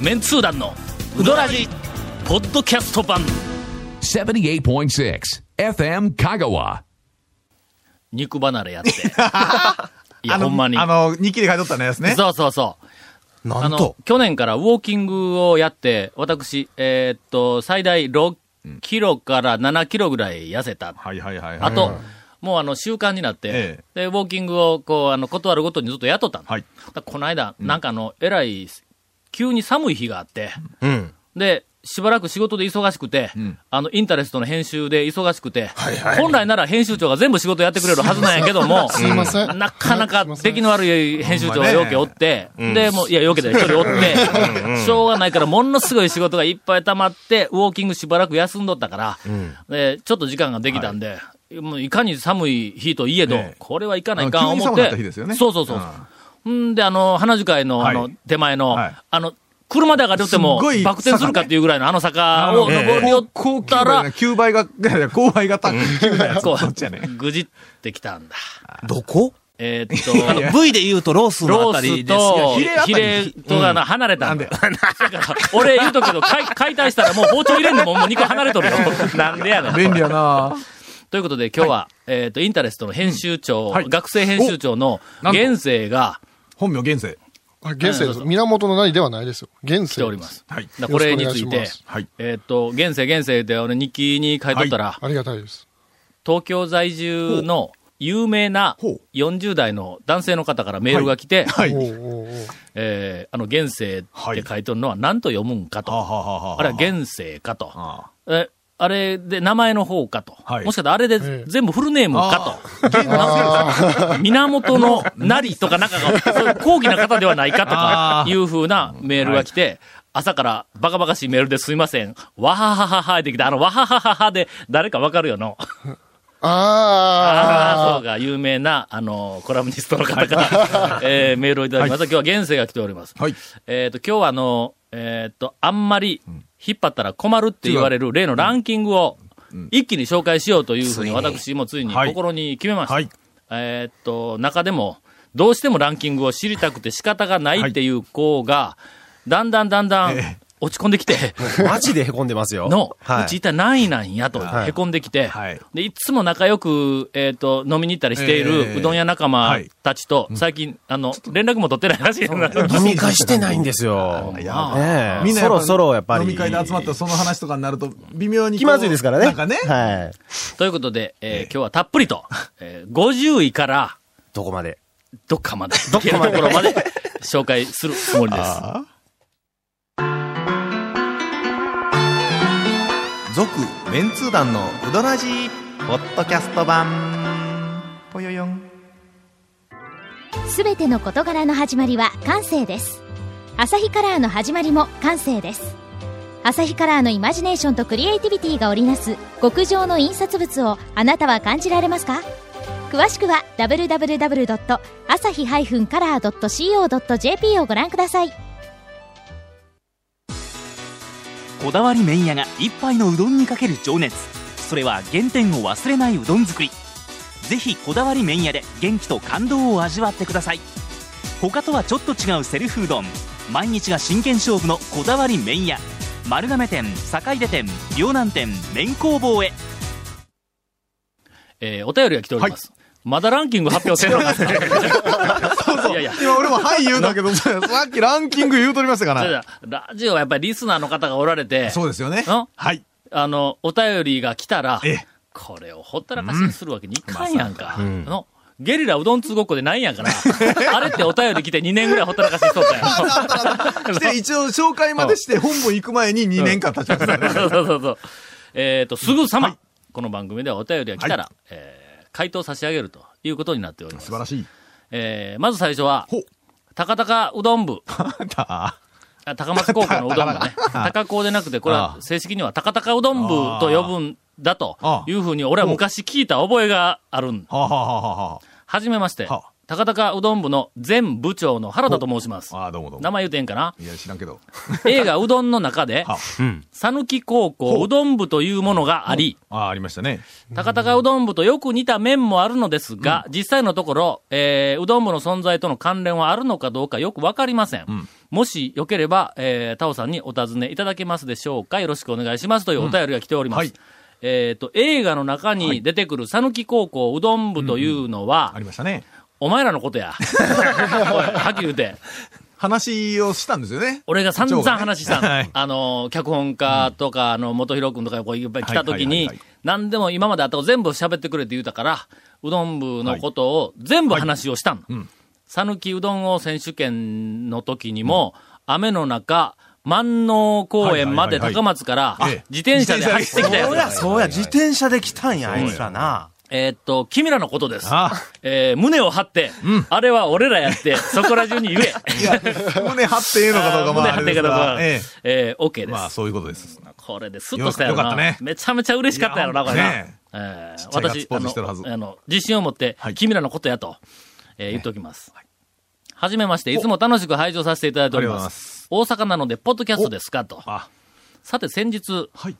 メンツー団のウドラジポッドキャスト版78.6 FM Kagawa. 肉離れやって いやあのほんまにあの、日記で書いとったのやつね。そうそうそうあのなんと。、去年からウォーキングをやって、私、えーっと、最大6キロから7キロぐらい痩せた。はいはいはいはい。あと、もうあの、習慣になって、えで、ウォーキングを、こう、あの、断るごとにずっとやっとったの。はい。だからこの間、なんかあの、えらい、急に寒い日があって、うん。で、しばらく仕事で忙しくて、ん。あの、インタレストの編集で忙しくて、本来なら編集長が全部仕事やってくれるはずなんやけども。なかなか出来の悪い編集長がようけおって、で、もう、いや、ようけで一人おって、しょうがないから、ものすごい仕事がいっぱい溜まって、ウォーキングしばらく休んどったから、で、ちょっと時間ができたんで、もういかに寒い日といえど、ええ。これはいかないかん思って、日ですよね。そうそうそう。んで、あの、花樹海の、あのはい、手前の、はいあの、車で上がってもすっごい、バク転するかっていうぐらいのあの坂をの登りよ高ったら、9倍が、勾配が高い。こそっちやね。う、ぐじってきたんだ。どこえーっと、あの、V で言うとロースのローあたりですスとよ。ヒレとがな、離れたなんだよ。俺言うとくけど、解解体したらもう包丁入れんのももう2個離れとるよ。なんでやねん。便利やなということで今日は、えっと、インタレストの編集長、はい学生編集長の現世が本名現世。あ現世です。源の何ではないですよ。現世。来ております。はい。これについてはい。えっと、現世現世で俺日記に書いとったら、ありがたいです。東京在住の有名なほう40代の男性の方からメールが来て、はい。えーあの、現世って書いてるのは何と読むんかと。あれは現世かと。あえ、あれで名前の方かと。はいもしかしたらあれでええ全部フルネームかあと。源のなりとかなんかが、そういう高貴な方ではないかとかいう風なメールが来て、朝からバカバカしいメールですいません。わははははできた。あの、わははははで誰かわかるよの？ああ、そうあか、有名な、あの、コラムニストの方から、えーメールをいただきました。今日は現世が来ております。はい。えっ、と、今日はあの、えっ、と、あんまり引っ張ったら困るって言われる例のランキングを一気に紹介しようというふうに私もついにはい。心に決めました。はい。えっ、と、中でも、どうしてもランキングを知りたくて仕方がないっていう子が、だんだんだんだんえ落ち込んできて、マジで凹んでますよ。の、はうち一体何位なんやと、はい。へこんできて、はい。で、いつも仲良く、えっ、と、飲みに行ったりしていえるえうどん屋仲間はい。たちと、最近、あの、連絡も取ってないらしい飲み会してないんですよ。い。やみんなそろそろやっぱり。飲み会で集まったらその話とかになると、微妙に。気まずいですからね。なんかね。はい。ということで、えー今日はたっぷりと、えー50位からどこまで？どっかまで、どっかところ まで紹介するつもりです。続メンツー団のウドラジポッドキャスト版。ぽよよん。すべての事柄の始まりは感性です。アサヒカラーの始まりも感性です。アサヒカラーのイマジネーションとクリエイティビティが織りなす極上の印刷物をあなたは感じられますか？詳しくは www.asahi-color.co.jp をご覧ください。こだわり麺屋が一杯のうどんにかける情熱。それは原点を忘れないうどん作り。ぜひこだわり麺屋で元気と感動を味わってください。他とはちょっと違うセルフうどん。毎日が真剣勝負のこだわり麺屋。丸亀店坂出店両南店麺工房へ。えーお便りが来ております。まだランキング発表せんのか やいや。今俺もはい言うんだけど、さっきランキング言うとりましたから。あラジオはやっぱりリスナーの方がおられて、そうですよね。ん？はい。あの、お便りが来たらええ、これをほったらかしにするわけにいかんやんか。のゲリラうどん通ごっこでないんやから。あれってお便り来て2年ぐらいほったらかしにしとったやん。して、一応紹介までして本部行く前に2年間経ちましたね。そうそうそうそう。えっ、と、すぐさま、この番組ではお便りが来たら、えー回答差し上げるということになっております素。晴らしい。えーまず最初は高高うどん部。高松高校のうどん部ね。高校でなくて、これは正式には高高うどん部と呼ぶんだというふうに俺は昔聞いた覚えがあるん。はじめましてはあ、高高うどん部の前部長の原田と申します。ああ、どうもどうも。名前言うてんかな？いや、知らんけど。映画うどんの中で は、讃岐高校うどん部というものがあり、ああ、ありましたね。高高うどん部とよく似た面もあるのですが、実際のところ、えーうどん部の存在との関連はあるのかどうかよくわかりません。もしよければ、えー、タオさんにお尋ねいただけますでしょうか？よろしくお願いしますというお便りが来ております。はいえっ、と、映画の中に出てくる讃岐高校うどん部というのは、ありましたね。お前らのことや。はっきり言うて。話をしたんですよね。俺が散々話したの。はいあの、脚本家とか、あの、元弘君とかこういっぱい来た時に何でも今まであったこと全部喋ってくれって言うたから、うどん部のことを全部話をしたの。ん讃岐うどん王選手権の時にも、雨の中、万能公園まで高松からええ自転車で走ってきたやつそうや、そうや、自転車で来たんや、あいつらな。えーっと、君らのことです。あえー胸を張って、あれは俺らやって、そこら中に言え。胸張っていいのかどうか、まあ、あ胸張ってれですがかどうか。ええー、OK え。です。まあ、そういうことです。これでスッとしたやろな。よかったねめちゃめちゃ嬉しかったやろな、これな。ねえー私、ポあの、あの、自信を持って、はい君らのことやと、えー言っておきます。はじめまして、いつも楽しく拝聴させていただいておりありがとうございま。ます大阪なので、ポッドキャストですかと。あ、さて、先日、はい。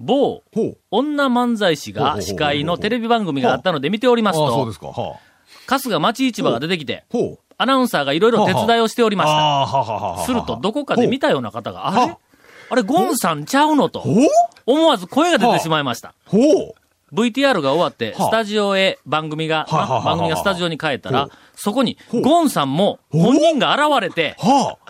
某。女漫才師が司会のテレビ番組があったので見ておりますと春日町市場が出てきて。アナウンサーがいろいろ手伝いをしておりました。すると、どこかで見たような方が、あれ？はあれ、ゴンさんちゃうのと、思わず声が出てしまいました。VTR が終わって、はあ。スタジオへ番組が、番組がスタジオに帰ったらそこに、うゴンさんも、本人が現れて、はあ。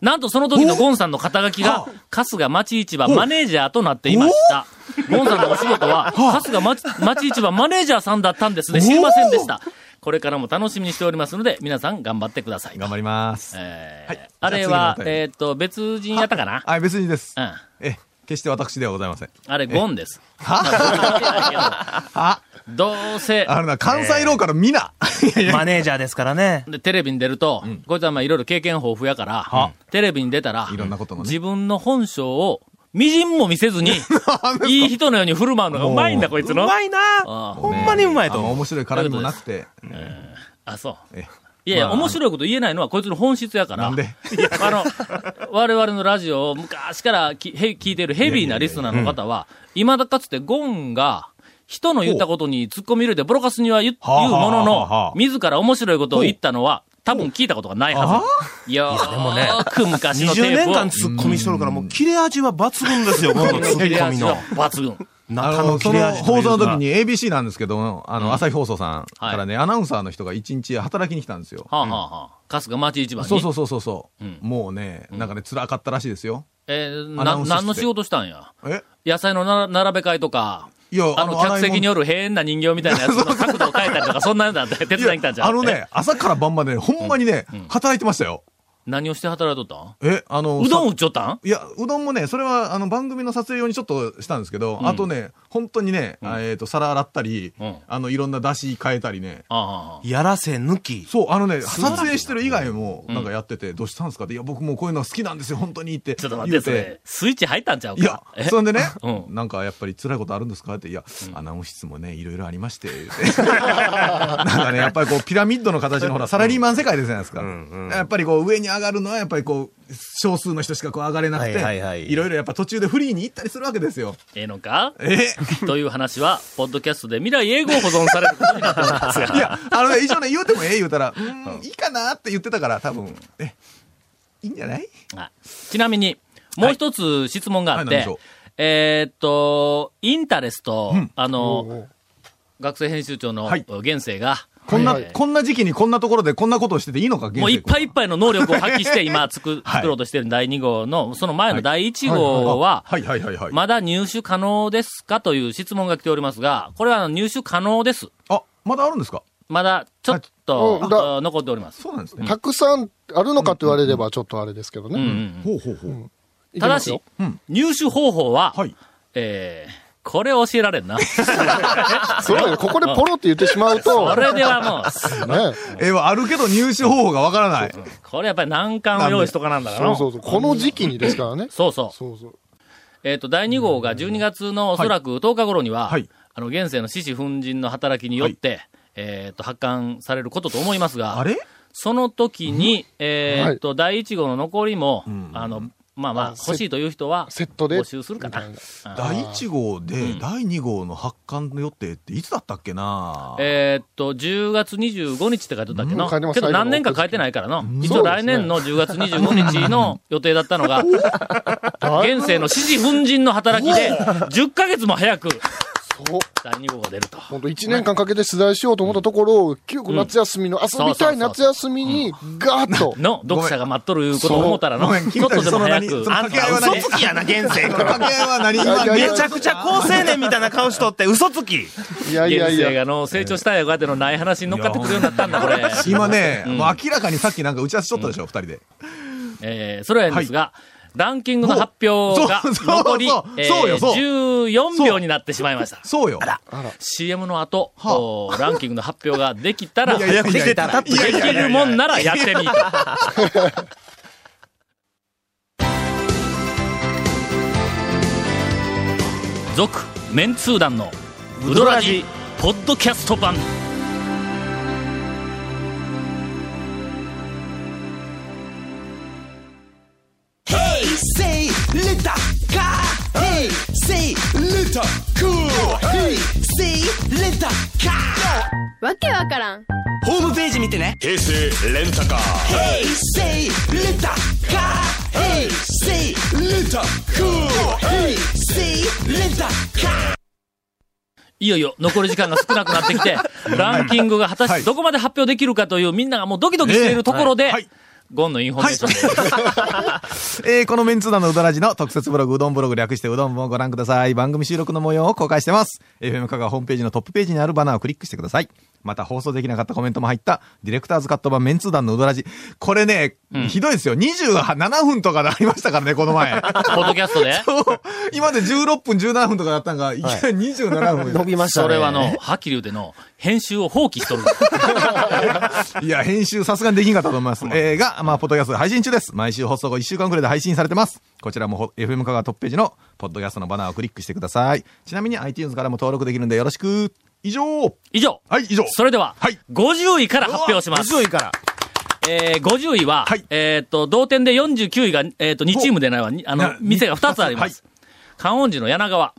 なんとその時のゴンさんの肩書きがは、春日町市場マネージャーとなっていました。ゴンさんのお仕事は、春日町町市場マネージャーさんだったんですね。知りませんでした。これからも楽しみにしておりますので、皆さん頑張ってください。頑張ります。えーはいあれはえーっと、別人やったかな？はい、別にですう。ん。ええ、決して私ではございません。あれ、ゴンです。あ、ど。うせ、あるな、関西ローカルみな。マネージャーですからね。で、テレビに出ると、こいつはまあいろいろ経験豊富やから、テレビに出たら、いろんなこともね。自分の本性を、みじんも見せずに、いい人のように振る舞うのがうまいんだ、こいつの。うまいな。あほんまにうまいと。面白い絡みもなくて。あ、そう。えいやいや、まあ面白いこと言えないのはこいつの本質やから。なんで？あの、我々のラジオを昔からきへ聞いているヘビーなリスナーの方は、未だかつてゴンが、人の言ったことに突っ込み入れてボロカスには言うものの、自ら面白いことを言ったのは、多分聞いたことがないはず。いやでもねーく昔のテ20ープを。年間ツッコミしとるから、もう切れ味は抜群ですよ、このツッコミの。抜群。あ中の、切れ味放送の時に ABC なんですけど、あの、朝日放送さんからね、アナウンサーの人が一日働きに来たんですよ。はあ、はあはあ、春日町市場に？そうそうそうそうもうね、なんかね、辛かったらしいですよ。えーな、何の仕事したんや？え？野菜のな並べ替えとか、いや、あの、客席による変な人形みたいなやつの角度を変えたりとか、そんなんだって手伝いに来たんじゃん。あのね、朝から晩までね、ほんまにね、働いてましたよ。何をして働いとったえ、あの、んうどん売さっちょったん？いや、うどんもね、それは、あの、番組の撮影用にちょっとしたんですけど、あとね、本当にね、あえっ、と、皿洗ったり、うん。あの、いろんな出汁変えたりね。やらせ抜き。そう、あのね、撮影してる以外も、なんかやってて、どうしたんですかって、いや、僕もうこういうの好きなんですよ、本当にって。ちょっと待って、そ。れ、スイッチ入ったんちゃうか？いや、え？そんでね、うん。なんかやっぱり辛いことあるんですかって、いや、アナウンス室もね、いろいろありまして、言うてなんかね、やっぱりこう、ピラミッドの形のほら、サラリーマン世界ですじゃないですか。やっぱりこう、上に上がるのは、やっぱりこう、少数の人しかこう上がれなくて、はいはいはい。いろいろやっぱ途中でフリーに行ったりするわけですよ。ええのか？え？という話は、ポッドキャストで未来英語を保存されることになっておりますが。いや、あのね、一応ね、言うてもええ言うたら、うーん、いいかなって言ってたから、多分、え、いいんじゃない？はいちなみに、もう一つ質問があって、はい。はいえーっと、インタレスト、あおの、うおう。学生編集長のはい。現世が、こんな、はいはいこんな時期にこんなところでこんなことをしてていいのか、もういっぱいいっぱいの能力を発揮して今作はい作ろうとしている第2号の、その前の第1号は、はいはいはいはい。まだ入手可能ですかという質問が来ておりますが、これはあの入手可能です。あ、まだあるんですか？まだちょっと、うんだあ残っております。そうなんですね。たくさんあるのかと言われればちょっとあれですけどうんうね。んほうほうほう。いきただしますよ、入手方法は、はい。えー、これ教えられんな。そうここでポロって言ってしまうと、それではもう、ね。えー、あるけど入手方法がわからない。これやっぱり難関を用意しとかなんだからそうそうそう。この時期にですからね。そうそう。そうそう。えっ、と、第2号が12月のおそらく10日頃には、はいあの、現世の獅子奮陣の働きによって、えっ、と、発刊されることと思いますが、あれ？その時に、えっ、と、第1号の残りも、あの、まあまあ、欲しいという人は、セットで？募集するかな。うん。第1号でうん。第2号の発刊の予定っていつだったっけな？えーっと、10月25日って書いてたっけな？うんけど何年か書いてないからな。一応来年の10月25日の 予定だったのが、現世の支持奮陣の働きで、10ヶ月も早く。第2号が出ると。本当一年間かけて取材しようと思ったところ、急遽夏休みの、遊びたい夏休みに、ガーッと。の、読者が待っとるいうことを思ったらの、ちょっとでも早くあんた嘘つきやな、現世君。掛け合いは何？いやいやいやめちゃくちゃ好青年みたいな顔しとって嘘つき。いやいや現いや。世がの、成長したやがてのない話に乗っかってくるようになったんだ、これ。今ね、うんもう明らかにさっきなんか打ち合わせしとったでしょ、二人で。えー、それはいいんですが、ランキングの発表が残りそう、えそうよそうー、14秒になってしまいました。そうよ。CM の後、はあおランキングの発表ができたら、できたらできるもんならやってみた。続、メンツー団のウドラジ、ポッドキャスト版。わけわからんホームページ見てね。平成レンタカー Hey, say little car. Hey, say little cool. Hey, say little car. いよいよ残り時間が少なくなってきて、ランキングが果たしてどこまで発表できるかというみんながもうドキドキしているところで、ゴンのインフォメーションで、えー、このメンツー団のうどらじの特設ブログ、うどんブログ略してうどんもご覧ください。番組収録の模様を公開してます。FM 香川ホームページのトップページにあるバナーをクリックしてください。また放送できなかったコメントも入った、ディレクターズカット版メンツー団のうどらじ。これね、ひどいですよ。27分とかでありましたからね、この前。ポッドキャストで？そう今まで16分、17分とかだったのが、いきなり27分。伸びましたね。それはの、はっきり言うての、編集を放棄しとる。いや、編集さすがにできんかったと思います。えー、が、まあ、ポッドキャスト配信中です。毎週放送後1週間くらいで配信されてます。こちらもほ FM 香川トップページの、ポッドキャストのバナーをクリックしてください。ちなみに iTunes からも登録できるんでよろしく。以上以上。はい、以上それでは、はい50位から発表します。10位から。えー、50位は、はいえーっと、同点で49位が、えーっと、2チームでないわ。にあのな、店が2つあります。観音寺の柳川。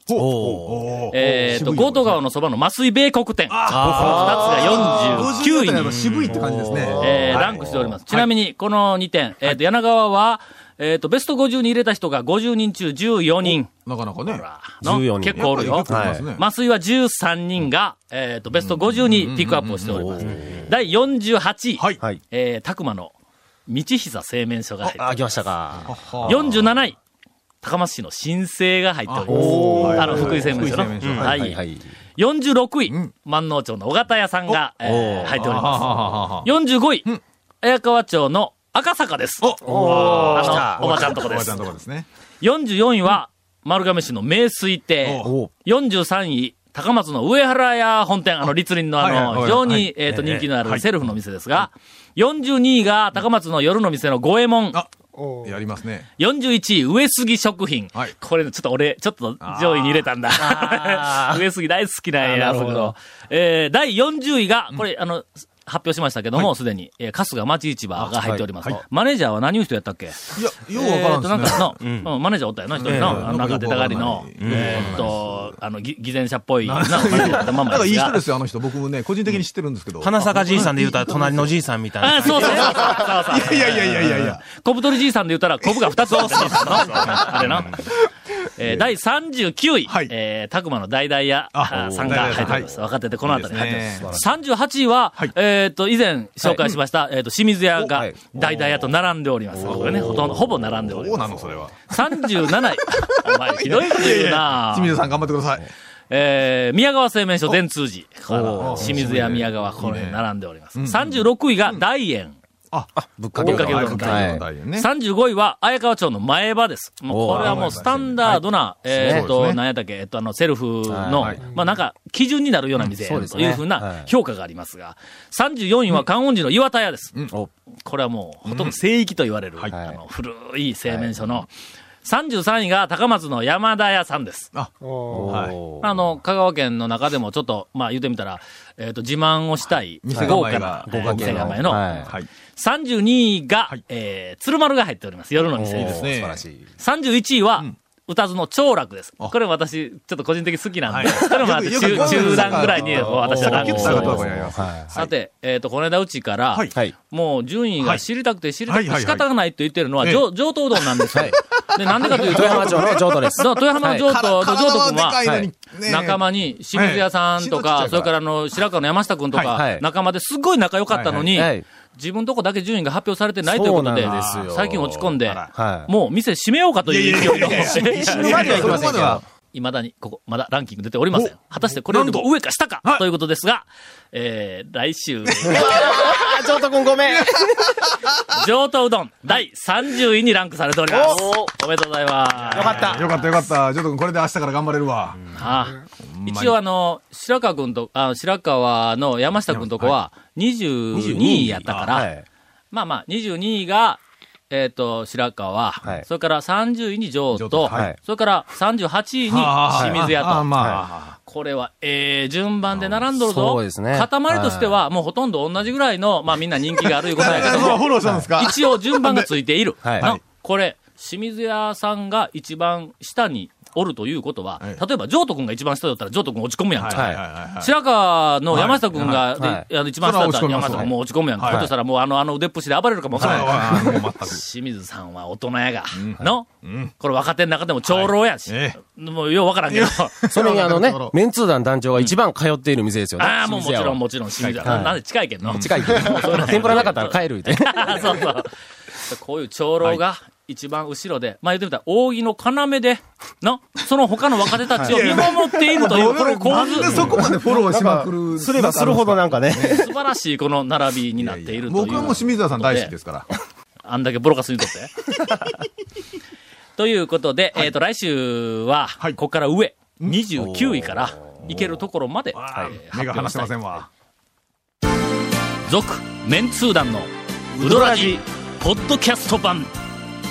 えーっと、渋い強盗川のそばの麻酔米国店。この2つが49位に、渋いって感じですね。えーランクしております。ちなみに、この2点、えーっと、柳川は、えーっと、ベスト50に入れた人が50人中14人。なかなかね。の14人結構おるよ。ね麻酔は13人が、えっ、と、ベスト50にピックアップをしております。第48位、はい。はい。えー、たくまの道久製麺所が入ってあ、来ましたか。47位、高松市の新生が入っております。あの、福井製麺所の。はい、はいはい。46位、ん万能町の尾形屋さんが、えーお入っております。45位、綾川町の赤坂です。おあの、おばちゃんとこです。おばちゃん。とこですね。44位は、丸亀市の名水亭。お43位、高松の上原屋本店、あの、立林のあの、非常にはい、えっと、人気のあるセルフの店ですが、42位が高松の夜の店の五右衛門。やりますね。41位、上杉食品。はい。これ、ちょっと俺、ちょっと上位に入れたんだ。上杉大好きなんや、あなるほど。そこえー、第40位が、これ、あの、発表しましたけども、すでに、えー、春日町市場が入っております。マネージャーは何いう人やったっけ？いや、ようわからんですね。えーと、なんかの、うんマネージャーおったよな、一人の、あのなんか出たがりの、うんえーっと、あの、ぎ偽善者っぽい、な、マネージャーやったまだからいいまですが。人ですよ、あの人。僕もね、個人的に知ってるんですけど。花坂じいさんで言うたら隣のじいさんみたいな。あ、そうそうそうそうそう。いやいやいやいやいや。小太りじいさんで言ったら、コブが2つあったあれな。えー第39位、はいえー、たくまの大々屋さんが入っております。若手でこの辺りに入ってます。い38位は、はいえーっと、以前紹介しました、えーっと、清水屋がはい大々屋と並んでおります。これね、ほとんど、ほぼ並んでおります。どうなの、それは。37位。お前、ひどいこと言うな清水さん頑張ってください。えー、宮川製麺所全通寺。清水屋宮川、これ並んでおります。36位が大円。ぶっかぶっかけうどんぶっかけうどん大変ね。35位は、綾川町の前場です。もうこれはもうスタンダードな、えっと、そうですね。何やったっけ、えっと、あの、セルフのはい、まあなんか、基準になるような店というふうはない。評価がありますが、34位は観音寺の岩田屋です。お。これはもう、ほとんど聖域と言われる、はい。あの、古い製麺所の、33位が高松の山田屋さんです。あ、はい。あの、香川県の中でもちょっと、まあ言ってみたら、えっ、と、自慢をしたい、店豪華な構えが、えー店構えの、はいはい。32位が、はいえー、鶴丸が入っております。夜の店いいです。ね素晴らしい。31位は、ん歌津の長楽です。あ。これ私、ちょっと個人的に好きなんで、はい。これもあって中段ぐらいに私はランクキュッと下がったわけになります。はさて、えっ、と、この間うちから。もう順位が知りたくて知りたくて仕方がないと言ってるのは、はい上上等うどんなんですよ。はい。で、なんでかというと、豊浜町の上等です。豊浜の上等と上等君は、仲間に清水屋さんとか、はい。それからあの、白川の山下君とか、はい。仲間ですっごい仲良かったのに、はい。自分とこだけ順位が発表されてないということで最近落ち込んで、はい。もう店閉めようかという勢いの。ではいきま。いまだに、ここ、まだランキング出ておりません。果たしてこれよりも上か下かということですが、えー、来週、あ、ちょっとくんごめん。上等うどん第30位にランクされております。おめでとうございます。よかった。よかったよかった。ちょっとこれで明日から頑張れるわ。あ一応あの、白川君と、あ白川の山下君とこは22位やったから、はい。まあまあ、22位が、えっ、と、白川、はい。それから30位に上上と、等はい。それから38位に清水屋と、ああまあ、これは、ええ順番で並んどるぞ。そうですね。塊としては、もうほとんど同じぐらいの、まあみんな人気があるいうことやけども、フォローしたんですか？一応順番がついている。はい。のこれ、清水屋さんが一番下におるということは、はい。例えば、譲渡君が一番下だったら、譲渡君落ち込むやんか。はいはいはいはい。白川の山下君が、はい。はい。であの一番下だったら山下君もう落ち込むやんか。はい。ひょっとしたらもうあの、あの腕っぷしで暴れるかもわからない。清水さんは大人やが、の、これ若手の中でも長老やし、えもうようわからんけど、それにあのね、メンツー団団長が一番通っている店ですよね。ああ、もうもちろんもちろん清水なんで近いけんの？近いけど。天ぷらなかったら帰るって。そうそう。こういう長老が一番後ろで、まあ言ってみたら、扇の要で、の、その他の若手たちを見守っているという、この構なんで図、そこまでフォローしまくる。すればするほどなんかね。素晴らしいこの並びになっているという。僕はもう清水田さん大好きですから。あんだけボロカスにとって。ということで、えっ、と、来週は、はいここから上、29位から、いけるところまで、はいえー目が離せません。んわ。続、メンツー団の、ウドラジ、ポッドキャスト版。